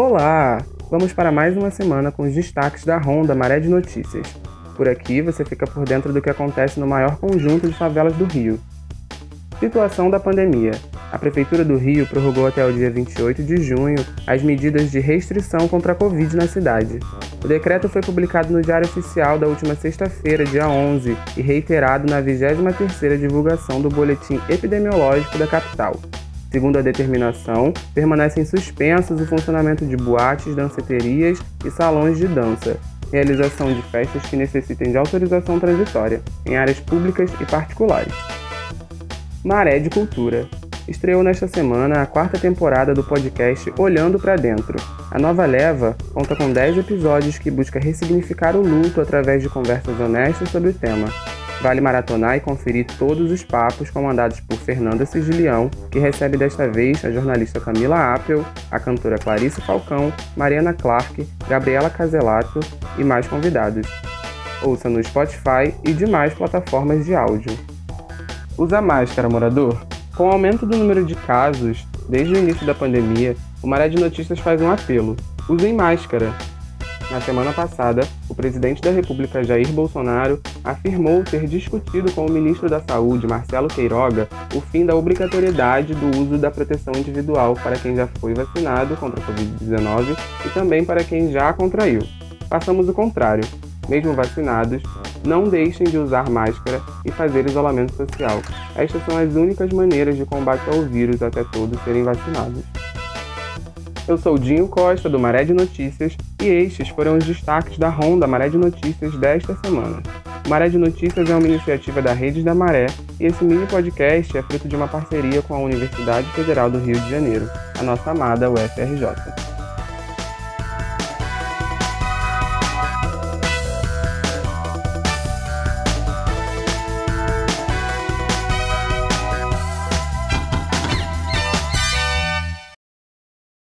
Olá! Vamos para mais uma semana com os destaques da Ronda Maré de Notícias. Por aqui você fica por dentro do que acontece no maior conjunto de favelas do Rio. Situação da pandemia. A Prefeitura do Rio prorrogou até o dia 28 de junho as medidas de restrição contra a Covid na cidade. O decreto foi publicado no Diário Oficial da última sexta-feira, dia 11, e reiterado na 23ª divulgação do Boletim Epidemiológico da capital. Segundo a determinação, permanecem suspensos o funcionamento de boates, danceterias e salões de dança, realização de festas que necessitem de autorização transitória, em áreas públicas e particulares. Maré de Cultura estreou nesta semana a quarta temporada do podcast Olhando para Dentro. A nova leva conta com 10 episódios que busca ressignificar o luto através de conversas honestas sobre o tema. Vale maratonar e conferir todos os papos comandados por Fernanda Sigilião, que recebe desta vez a jornalista Camila Appel, a cantora Clarice Falcão, Mariana Clark, Gabriela Caselato e mais convidados. Ouça no Spotify e demais plataformas de áudio. Usa máscara, morador? Com o aumento do número de casos desde o início da pandemia, o Maré de Notícias faz um apelo: usem máscara. Na semana passada, o presidente da República Jair Bolsonaro afirmou ter discutido com o ministro da Saúde, Marcelo Queiroga, o fim da obrigatoriedade do uso da proteção individual para quem já foi vacinado contra a Covid-19 e também para quem já a contraiu. Passamos o contrário. Mesmo vacinados, não deixem de usar máscara e fazer isolamento social. Estas são as únicas maneiras de combate ao vírus até todos serem vacinados. Eu sou Dinho Costa, do Maré de Notícias, e estes foram os destaques da Ronda Maré de Notícias desta semana. O Maré de Notícias é uma iniciativa da Redes da Maré e esse mini podcast é fruto de uma parceria com a Universidade Federal do Rio de Janeiro, a nossa amada UFRJ.